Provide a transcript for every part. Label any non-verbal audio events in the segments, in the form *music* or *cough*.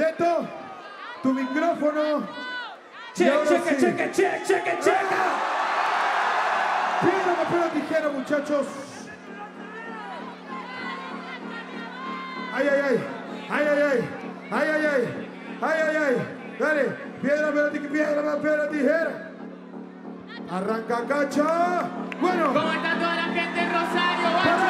Deto, tu micrófono. Check, checa, sí. checa, checa, checa. Piedra, papel o tijera, muchachos. Ay, ay, ay. Ay, ay, ay. Ay, ay, ay. Ay, ay, ay. Dale. Piedra, papel. Piedra, papel, tijera. Arranca, cacha. Bueno. ¿Cómo está toda la gente en Rosario,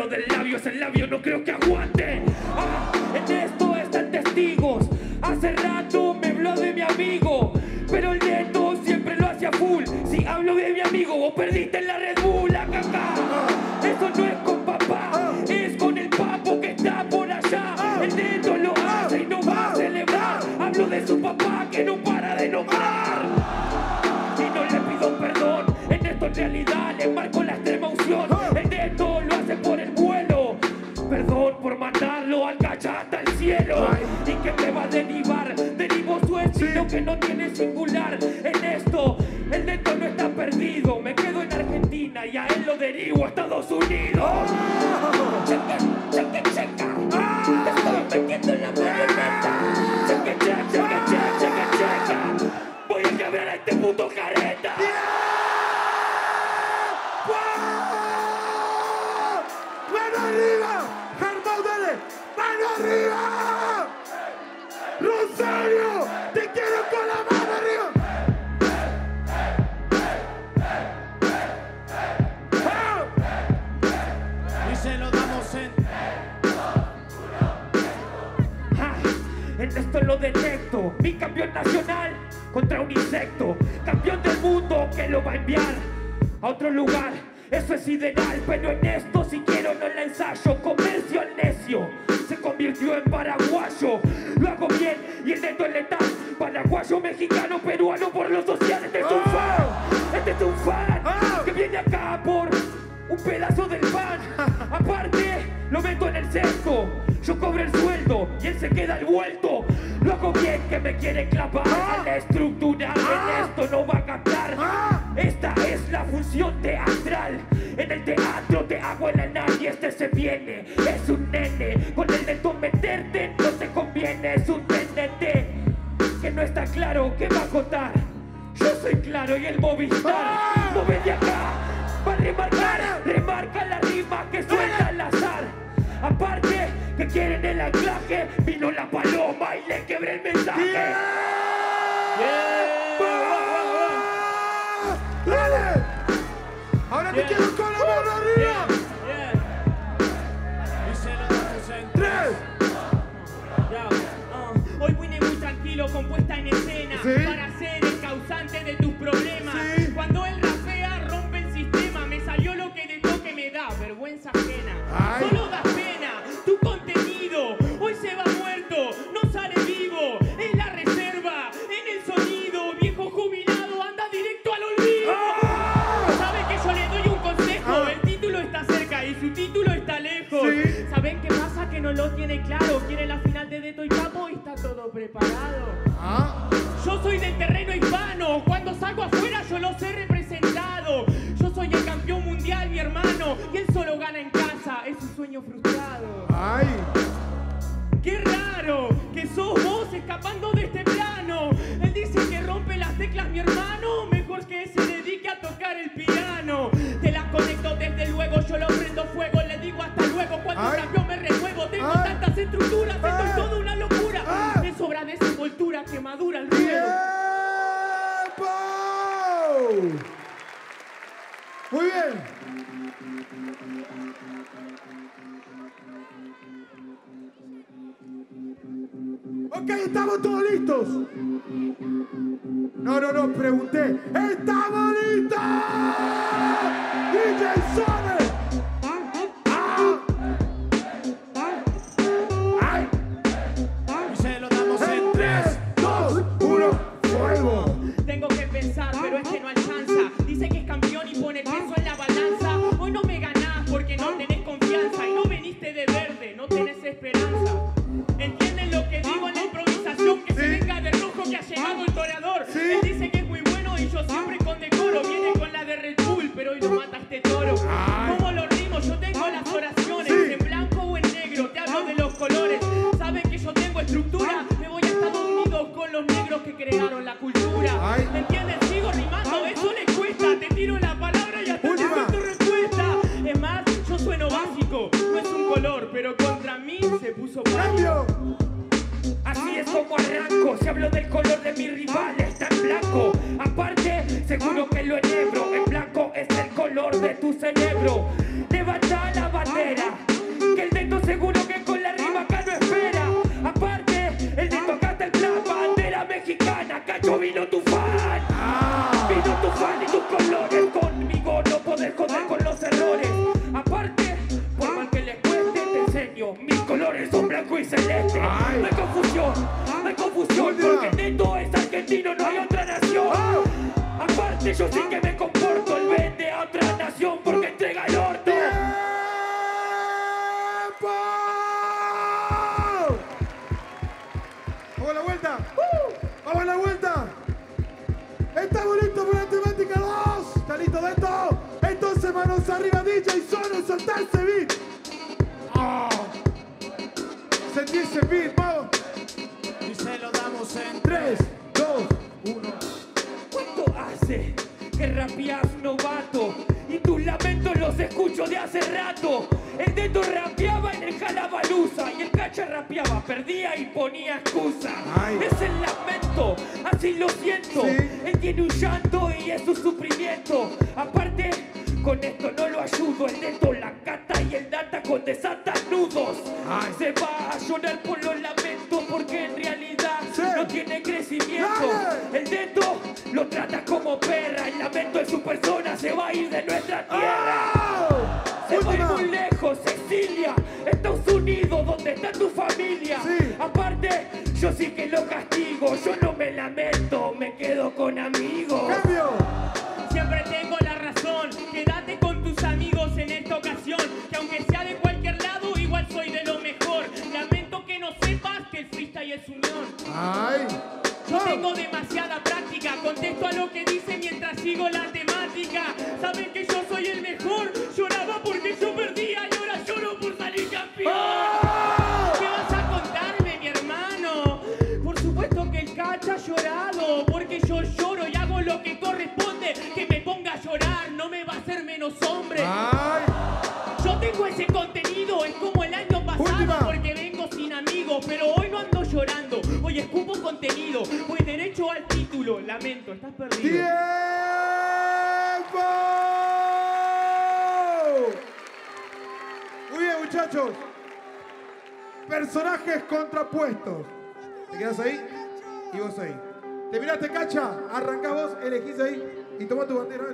hablo del labio, ese labio no creo que aguante. Ah, en esto están testigos. Hace rato me habló de mi amigo, pero el neto siempre lo hace a full. Si hablo de mi amigo, vos perdiste en la Red Bull, acá, acá. Eso no es con papá, es con el papo que está por allá. El neto lo hace y no va a celebrar. Hablo de su papá que no para que no tiene singular. En esto, el neto no está perdido. Me quedo en Argentina y a él lo derivo a Estados Unidos. Checa, checa, checa. Te estoy metiendo en la marioneta. Checa, checa, checa, checa, checa, checa. Voy a quebrar a este puto careta. ¡Mano arriba! ¡Germán, dale! ¡Mano arriba! Esto lo detecto, mi campeón nacional contra un insecto, campeón del mundo que lo va a enviar a otro lugar. Eso es ideal, pero en esto si quiero no la ensayo. Comercio al necio se convirtió en paraguayo. Lo hago bien y el neto es letal. Paraguayo, mexicano, peruano por los sociales. Este es un fan, este es un fan que viene acá por un pedazo del pan. *laughs* Aparte, lo meto en el sesgo. Yo cobro el sueldo y él se queda el vuelto. Lo hago bien que me quiere clavar a la estructura. En esto no va a captar. Esta es la función teatral. En el teatro te hago el anal y este se viene. Es un nene con el de tu meterte no te conviene, es un TNT que no está claro qué va a contar. Yo soy claro y el Movistar, ¡Ah! mueve de acá, va a remarcar, remarca la rima que suena al azar. Aparte quieren el anclaje, vino la paloma y le quebré el mensaje. ¡Ah! ¡Dale! Ahora te Yeah. quiero con la mano arriba. Yeah, yeah. Tres. Ah. Hoy vine muy tranquilo con puesta en escena Sí. para lo tiene claro. Quiere la DJ de tu cerebro. Y tus lamentos los escucho de hace rato. El dedo rapeaba en el jalabaluza y el cacha rapeaba, perdía y ponía excusa. Ay. Es el lamento, así lo siento. Sí. Él tiene un llanto y es su sufrimiento. Aparte, con esto no lo ayudo. El dedo, la cata y el data con desatan nudos. Ay. Se va a llorar por los lamentos porque en realidad Sí. no tiene crecimiento. Dale. El dedo lo trata como perra. El lamento de su persona se va a ir de nuestra tierra. Se va a ir ¡Última! muy lejos, Cecilia, Estados Unidos, donde está tu familia. Sí. Aparte, yo sí que lo castigo, yo no me lamento, me quedo con amigos. ¡Cambio! Siempre tengo la razón. Quédate con tus amigos en esta ocasión. Que aunque sea de cualquier lado, igual soy de lo mejor. Lamento que no sepas que el freestyle es unión. ¡Ay! Yo ¡Oh! tengo demasiada práctica, contesto a lo que dice mientras sigo la temática. Pero hoy no ando llorando. Hoy escupo contenido, voy derecho al título. Lamento, estás perdido. ¡Tiempo! Muy bien, muchachos. Personajes contrapuestos. ¿Te quedas ahí? Y vos ahí. ¿Te miraste, cacha? Arrancá vos, elegís ahí y toma tu bandera.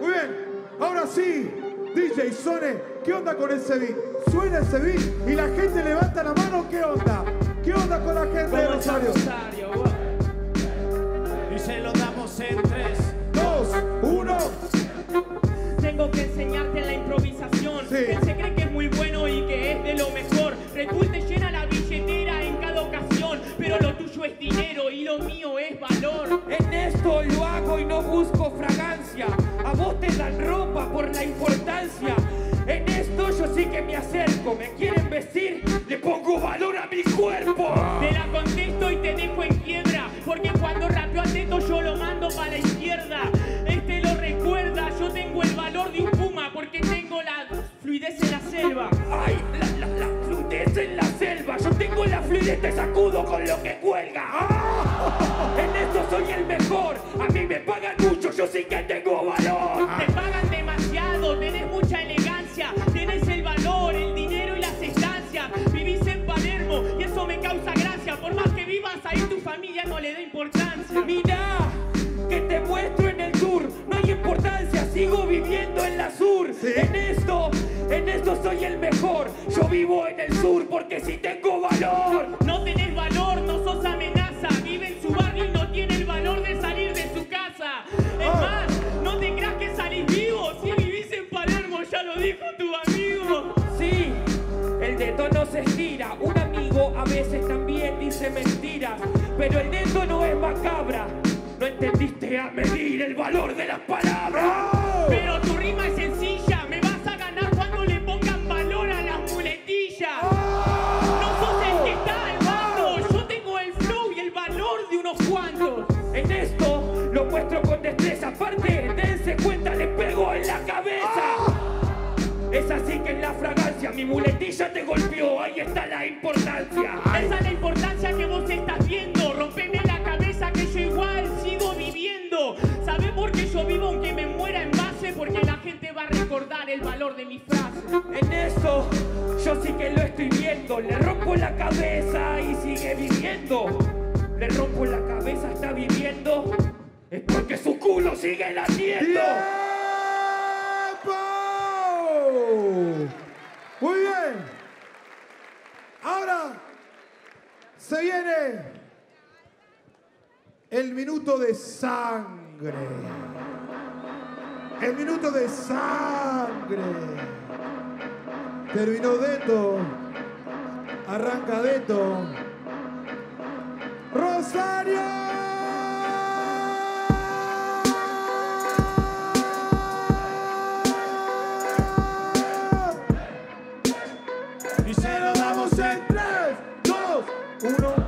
Muy bien. Ahora sí, DJ Sone, ¿qué onda con ese beat? Suena ese beat y la gente levanta la mano, ¿qué onda? ¿Qué onda con la gente de Rosario? Rosario. Y se lo damos en tres. Te sacudo con lo que cuelga. ¡Ah! En esto soy el mejor. A mí me pagan mucho, yo sí que tengo valor. Te pagan demasiado, tenés mucha elegancia, tenés el valor, el dinero y las estancias. Vivís en Palermo y eso me causa gracia. Por más que vivas ahí, tu familia no le da importancia. Mirá, que te muestro en el sur. No hay importancia, sigo viviendo en la sur. En esto, en esto soy el mejor. Yo vivo en el sur porque sí tengo valor. También dice mentiras. Pero el dedo no es macabra. No entendiste a medir el valor de las palabras. Pero tu rima es sencilla, me vas a ganar cuando le pongan valor a las muletillas. No sos el que está al mando, yo tengo el flow y el valor de unos cuantos. En esto lo muestro con destreza. Aparte, dense cuenta, le pego en la cabeza. Es así que en la fragancia mi muletilla te golpeó. Ahí está la importancia. Esa es la importancia el valor de mi frase. En eso yo sí que lo estoy viendo. Le rompo la cabeza y sigue viviendo. Le rompo la cabeza, está viviendo. Es porque su culo sigue latiendo. Muy bien. Ahora se viene el minuto de sangre. El minuto de sangre. Terminó Deto. Arranca Deto. Rosario. Y se lo damos en 3, 2, 1,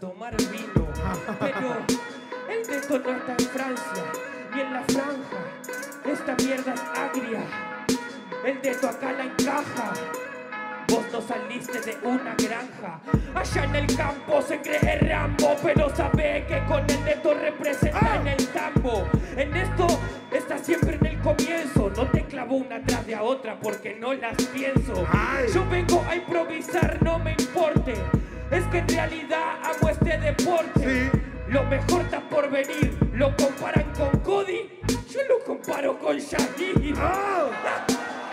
tomar vino. Pero el dedo no está en Francia, ni en la franja. Esta mierda es agria. El dedo acá la encaja. Vos no saliste de una granja. Allá en el campo se cree Rambo, pero sabe que con el dedo representa en el tambo. En esto está siempre en el comienzo. No te clavo una tras de a otra porque no las pienso. Ay. Yo vengo a improvisar, no me importe. Es que en realidad amo este deporte. Sí. Lo mejor está por venir. Lo comparan con Cody. Yo lo comparo con Shaggy.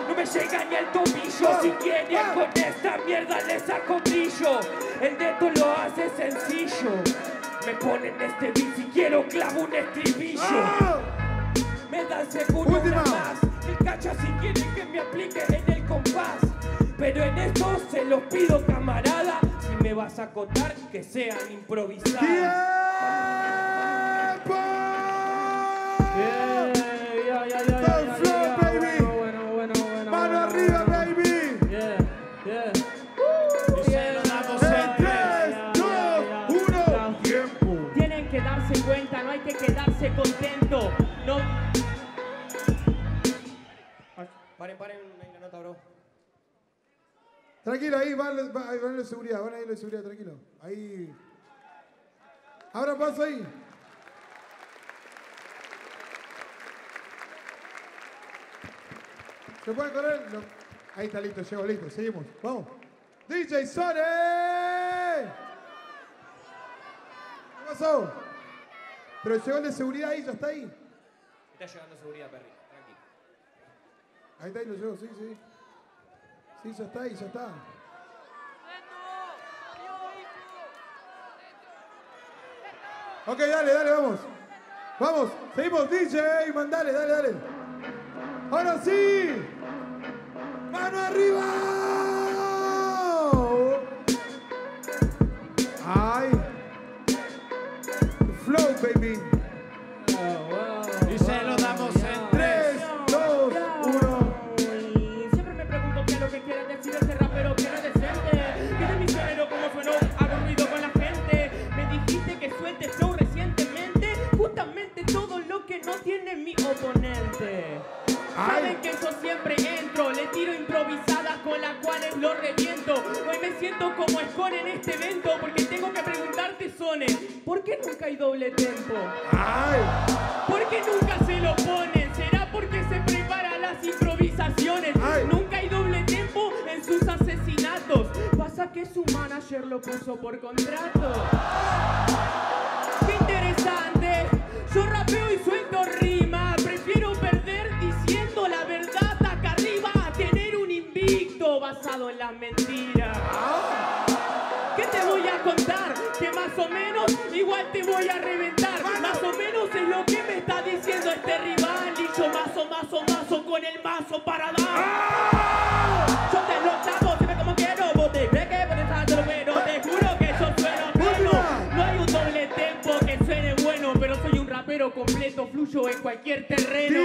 No me llega ni al tobillo, si quieren con esta mierda le saco brillo. El dedo lo hace sencillo. Me ponen este beat si quiero clavo un estribillo. Me dan seguro Última. una más. El cacha si quieren que me aplique en el compás. Pero en esto se los pido camarada me vas a acotar que sean improvisadas. ¡Tiempo! Baby! ¡Mano arriba, baby! Tienen que darse cuenta, no hay que quedarse contento. No... Paren, paren, una nota, bro. Tranquilo, ahí van, los- van los de seguridad, van ahí los de seguridad, tranquilo. Ahí. Ahora paso ahí. ¿Se puede correr? No. Ahí está listo, llego, listo, seguimos. Vamos. DJ Sone. ¿Qué pasó? Pero llegó el de seguridad ahí, ya está ahí. Está llegando seguridad, Perry. Tranquilo. Ahí está, ahí lo llevo, sí, sí. Sí, ya está ahí, ya está. Ok, dale, dale, vamos. Vamos, seguimos, DJ, mandale, dale, dale. Ahora sí. Mano arriba. Ay. Flow, baby. Siempre entro, le tiro improvisadas con las cuales lo reviento. Hoy me siento como Scone en este evento porque tengo que preguntarte, Sone, ¿por qué nunca hay doble tempo? Ay. ¿Por qué nunca se lo ponen? ¿Será porque se preparan las improvisaciones? Ay. Nunca hay doble tempo en sus asesinatos. Pasa que su manager lo puso por contrato. Qué interesante. Yo rapeo y suelto rima. Basado en la mentira. ¿Qué te voy a contar? Que más o menos igual te voy a reventar. Más o menos es lo que me está diciendo este rival. Y yo mazo, mazo, mazo con el mazo para dar. Yo te lo tapo, siempre como quiero. Vos te crees que pones alto, pero te juro que yo sueno pleno. No hay un doble tempo que suene bueno, pero soy un rapero completo, fluyo en cualquier terreno.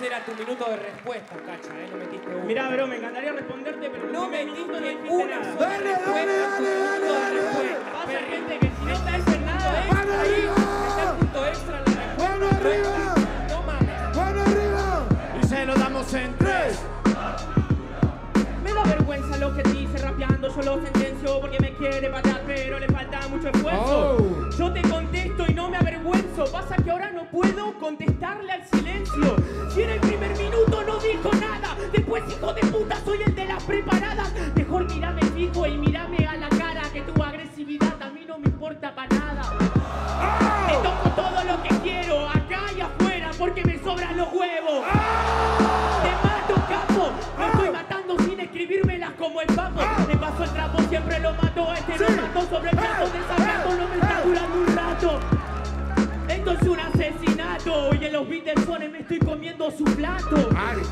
Ese era tu minuto de respuesta, cacha, ¿eh? No metiste uno. Mira, bro, me encantaría responderte, pero No en me un minuto no diste dijiste una nada. sola Dale, respuesta. dale, dale, dale, dale. respuesta. Pasa, Perry. gente, que si no está eso en nada, ¿eh? ¡Mano Ahí arriba! está el punto extra en la respuesta. ¡Mano arriba! No mames. ¡Mano arriba! Y se lo damos en 3. Me da vergüenza lo que dice rapeando, yo lo sentencio porque me quiere patear, pero le falta mucho esfuerzo. Oh. Yo te contesto y no me avergüenzo, pasa que ahora no contestarle al silencio. Si en el primer minuto no dijo nada, después hijo de puta soy el de las preparadas. Mejor mírame fijo y mírame a la cara, que tu agresividad a mí no me importa para nada. Te toco todo lo que quiero, acá y afuera, porque me sobran los huevos. Te mato, capo. Me estoy matando sin escribírmelas como el papo. Me paso el trapo, siempre lo mato. Este lo mato sobre el plato, desacato, su plato.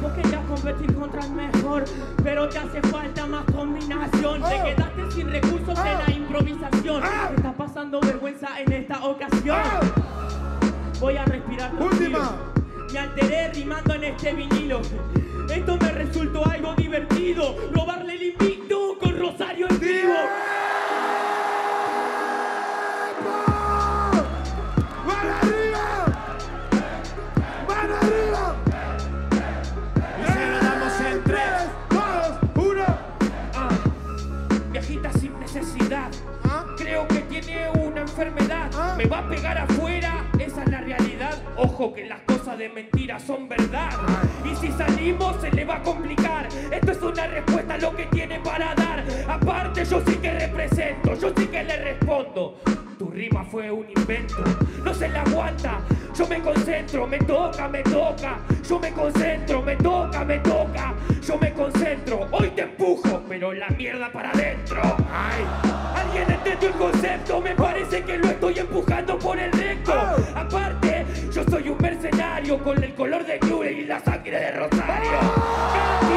Vos querías competir contra el mejor, pero te hace falta más combinación. Te quedaste sin recursos en la improvisación. Me está pasando vergüenza en esta ocasión. Voy a respirar Última. Me alteré rimando en este vinilo. Esto me resultó algo divertido. Robarle Me va a pegar afuera, esa es la realidad. Ojo que las cosas de mentira son verdad. Y si salimos se le va a complicar. Esto es una respuesta a lo que tiene para dar. Aparte yo sí que represento, yo sí que le respondo. Tu rima fue un invento, no se la aguanta. Yo me concentro, me toca, me toca. Yo me concentro, me toca, me toca. Yo me concentro, hoy te empujo, pero la mierda para adentro. Ay, alguien entendió el concepto, me parece que lo estoy empujando por el recto. Aparte, yo soy un mercenario con el color de Clure y la sangre de Rosario. Gandhi,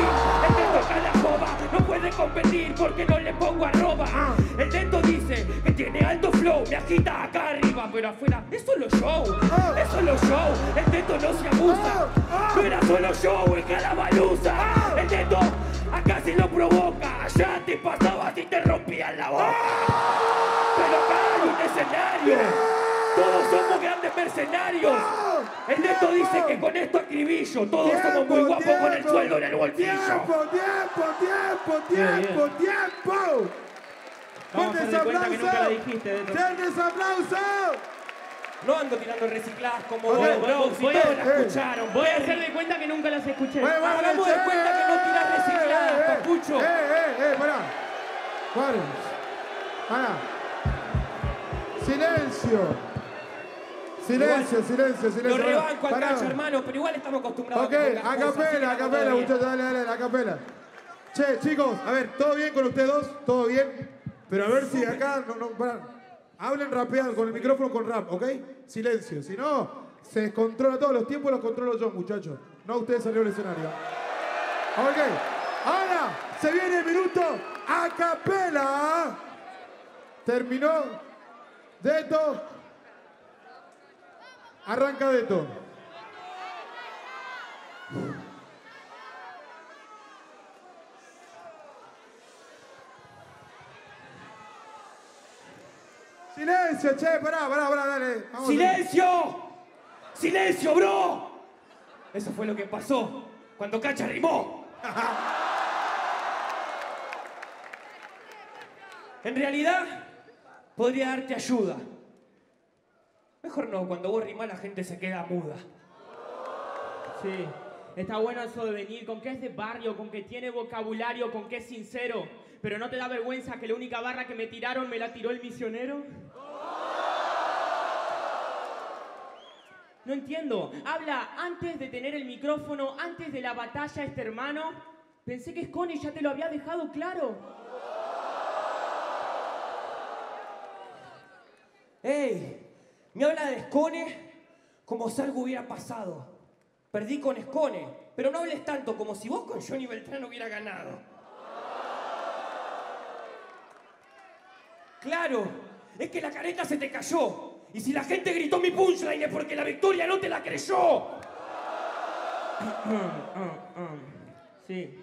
el toca la no puede competir porque no le pongo arroba. El dento dice que tiene alto flow, me agita acá arriba, pero afuera es solo show. Es solo show, el dento no se abusa. No era solo show, el calabaluza. El dento acá se lo rompían la boca. Pero acá hay un. Todos somos grandes mercenarios. El neto dice que con esto acribillo. Todos somos muy guapos con el sueldo en el bolsillo. Tiempo, tiempo, tiempo, tiempo, tiempo. ¡Fuertes aplausos! ¡Fuertes aplausos! No ando tirando recicladas como vos, bro. Si todos las eh. escucharon. Voy a hacer de cuenta que nunca las escuché. Hagamos de cuenta que no tirás recicladas, eh, papucho. ¡Eh, eh, eh! ¡Pará! Paren. Pará. Silencio. Silencio, silencio, silencio. Lo rebanco al cacho, hermano, pero igual estamos acostumbrados Ok, a capela, a capela, muchachos, dale, dale, a capela. Che, chicos, a ver, ¿todo bien con ustedes dos? ¿Todo bien? Pero a ver si acá, no, no, pará. Hablen rapeado, con el micrófono con rap, ¿ok? Silencio, si no, se descontrola todos los tiempos, los controlo yo, muchachos. No ustedes salieron al escenario. Ok, se viene el minuto a capela. Terminó. Deto. Arranca Deto. Silencio, che, pará, pará, pará, dale. Vamos ¡Silencio! ¡Silencio, bro! Eso fue lo que pasó cuando Cacha rimó. *laughs* en realidad, podría darte ayuda. Mejor no, cuando vos rimás la gente se queda muda. Sí, está bueno eso de venir, con que es de barrio, con que tiene vocabulario, con que es sincero. Pero ¿no te da vergüenza que la única barra que me tiraron me la tiró el misionero? No entiendo. Habla antes de tener el micrófono, antes de la batalla, este hermano. Pensé que Scone ya te lo había dejado claro. ¡Ey! Me habla de Escone como si algo hubiera pasado. Perdí con Escone, pero no hables tanto como si vos con Johnny Beltrán hubiera ganado. Claro, es que la careta se te cayó. Y si la gente gritó mi punchline es porque la victoria no te la creyó. Sí.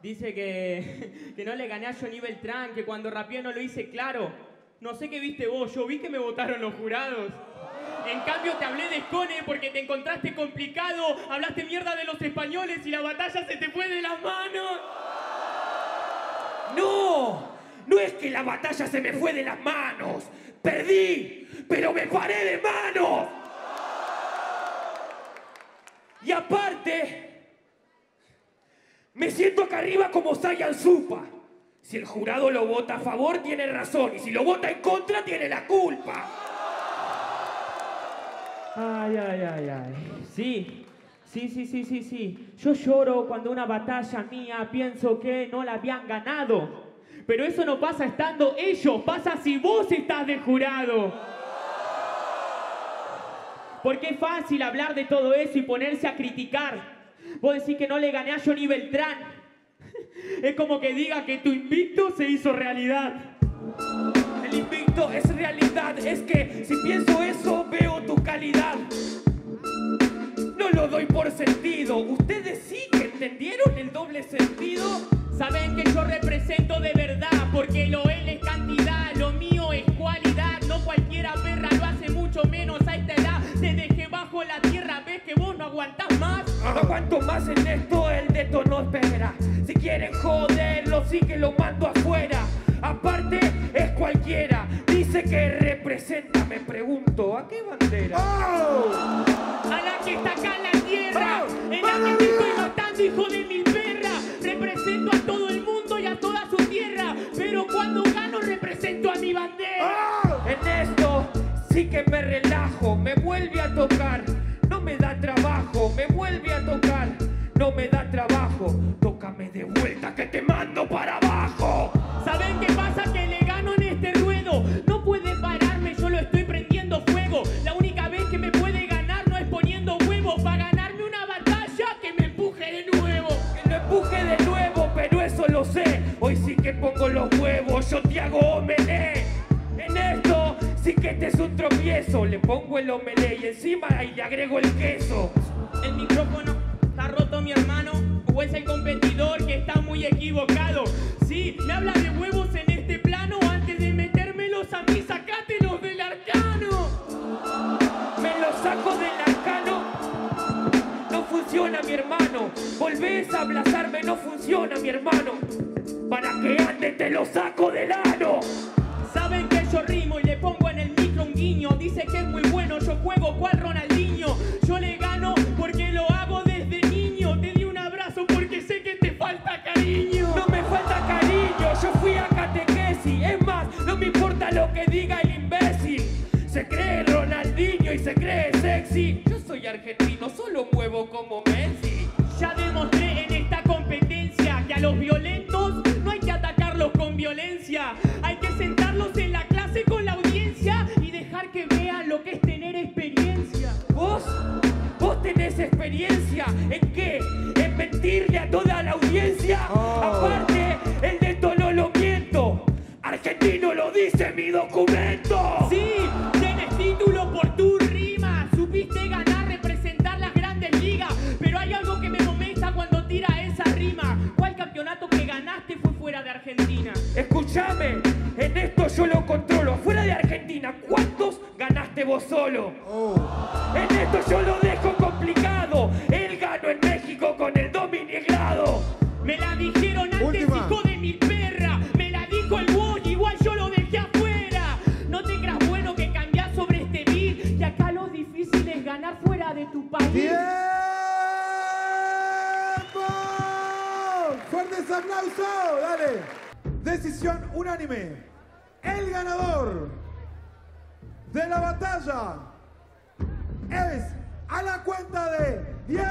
Dice que, *laughs* que no le gané a Johnny Beltrán, que cuando rapeé no lo hice claro. No sé qué viste vos, yo vi que me votaron los jurados. En cambio te hablé de Scone porque te encontraste complicado, hablaste mierda de los españoles y la batalla se te fue de las manos. No, no es que la batalla se me fue de las manos. Perdí, pero me paré de manos. Y aparte, me siento acá arriba como Sayan Supa. Si el jurado lo vota a favor, tiene razón. Y si lo vota en contra, tiene la culpa. Ay, ay, ay, ay. Sí, sí, sí, sí, sí, sí. Yo lloro cuando una batalla mía pienso que no la habían ganado. Pero eso no pasa estando ellos, pasa si vos estás de jurado. Porque es fácil hablar de todo eso y ponerse a criticar. Vos decís que no le gané a Johnny Beltrán. Es como que diga que tu invicto se hizo realidad. El invicto es realidad. Es que si pienso eso, veo tu calidad. No lo doy por sentido. ¿Ustedes sí que entendieron el doble sentido? Saben que yo represento de verdad, porque lo él es cantidad, lo mío es cualidad. No cualquiera perra lo hace mucho menos a esta edad. Te dejé bajo la tierra, ves que vos no aguantás más. Aguanto más en esto, el deto no espera. Si quieren joderlo, sí que lo mando afuera. Aparte, es cualquiera. Dice que representa, me pregunto, ¿a qué bandera? ¡Oh! A la que está acá en la tierra, en la que te estoy matando, hijo de mi perra. Represento a todo el mundo y a toda su tierra, pero cuando gano represento a mi bandera. ¡Oh! En esto sí que me relajo, me vuelve a tocar, me da trabajo, me vuelve a tocar, no me da trabajo, tócame de vuelta que te mando para abajo. ¿Saben qué pasa? Que le gano en este ruedo. No puede pararme, yo lo estoy prendiendo fuego. La única vez que me puede ganar no es poniendo huevos. Para ganarme una batalla, que me empuje de nuevo. Que lo empuje de nuevo, pero eso lo sé, hoy sí que pongo los huevos, yo te hago. Este es un tropiezo, le pongo el omelé y encima y le agrego el queso. El micrófono está roto, mi hermano, o es el competidor que está muy equivocado. Sí, me habla de huevos en este plano antes de metérmelos a mí, sacátelos del arcano. Me los saco del arcano. No funciona, mi hermano. Volvés a abrazarme, no funciona, mi hermano. Para que ande te lo saco del ano. Saben que yo rimo y le pongo el Dice que es muy bueno, yo juego cual Ronaldinho. Yo le gano porque lo hago desde niño. Te di un abrazo porque sé que te falta cariño. No me falta cariño, yo fui a catequesis. Es más, no me importa lo que diga el imbécil. Se cree Ronaldinho y se cree sexy. Yo soy argentino, solo muevo como solo? En esto yo lo dejo complicado. Él ganó en México con el Dominiglado. Me la dijeron antes, Última. hijo de mi perra. Me la dijo el boy, igual yo lo dejé afuera. No te creas bueno que cambiás sobre este beat. Que acá lo difícil es ganar fuera de tu país. ¡Tiempo! ¡Fuertes aplausos! Dale. Decisión unánime. El ganador de la batalla es a la cuenta de 10.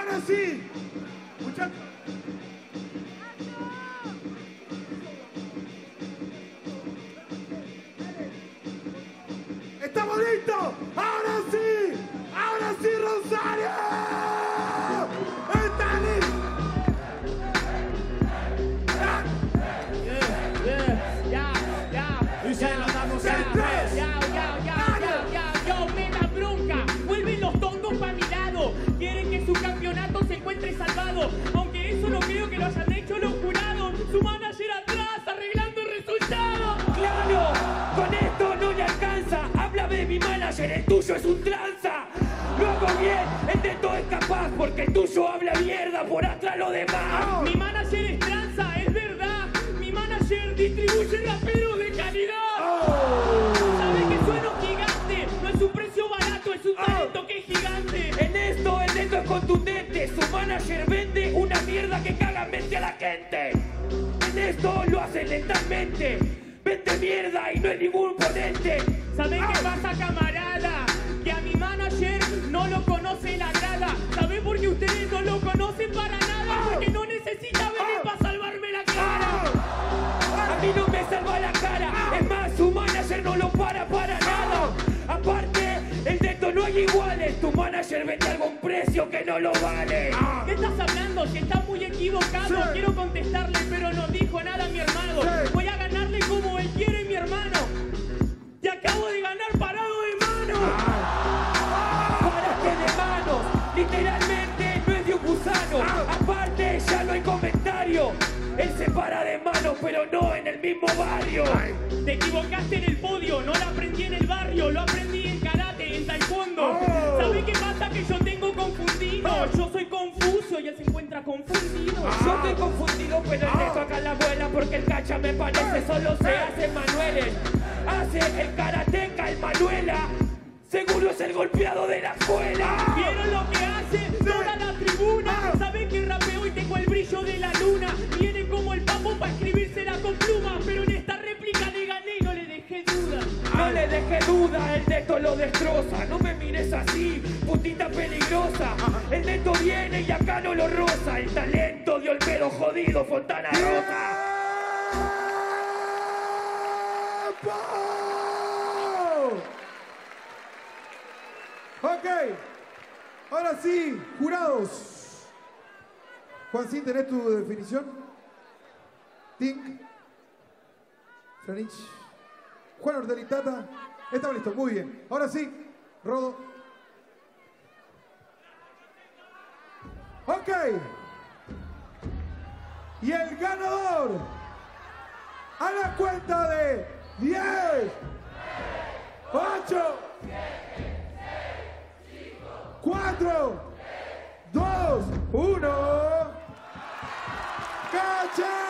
Ahora sí. Muchachos. ¡Estamos listos! ¡Ahora tuyo es un tranza. Lo hago bien, el de todo es capaz, porque el tuyo habla mierda por atrás lo demás. Mi manager es tranza, es verdad. Mi manager distribuye raperos de calidad. Sabe que sueno gigante. No es un precio barato, es un talento que es gigante. En esto el neto es contundente, su manager vende una mierda que caga en mente a la gente. En esto lo hace lentamente, vende mierda y no es ningún ponente. ¿Sabés qué pasa, camarada? Para nada? Porque no necesita venir para salvarme la cara. A mí no me salva la cara, es más, su manager no lo para para nada. Aparte, el de esto no hay iguales, tu manager vende algo a un precio que no lo vale. ¿Qué estás hablando? Si está muy equivocado. Sí. Quiero contestarle, pero no dijo nada mi hermano. Sí. Voy a ganarle como él quiere mi hermano. Te acabo de ganar Aparte, ya no hay comentario. Él se para de manos, pero no en el mismo barrio. Te equivocaste en el podio, no lo aprendí en el barrio, lo aprendí en karate, en taekwondo. Oh. ¿Sabes qué pasa? Que yo tengo confundido. Yo soy confuso y él se encuentra confundido. Yo estoy confundido, pero el neto acá la abuela porque el cacha me parece solo se hace Manueles. Hace el karateca, el Manuela. Seguro es el golpeado de la escuela. ¿Vieron lo que hace deje duda, el neto lo destroza. No me mires así, putita peligrosa. El neto viene y acá no lo roza. El talento de Olmedo jodido, Fontana Rosa. Ok. Ahora sí, jurados. Juancín, ¿tenés tu definición? Tink. Franich. Juan Ordelitata. Estamos listos, muy bien. Ahora sí, Rodo. Ok. Y el ganador a la cuenta de 10, 8, 4, 2, 1. ¡Cacha!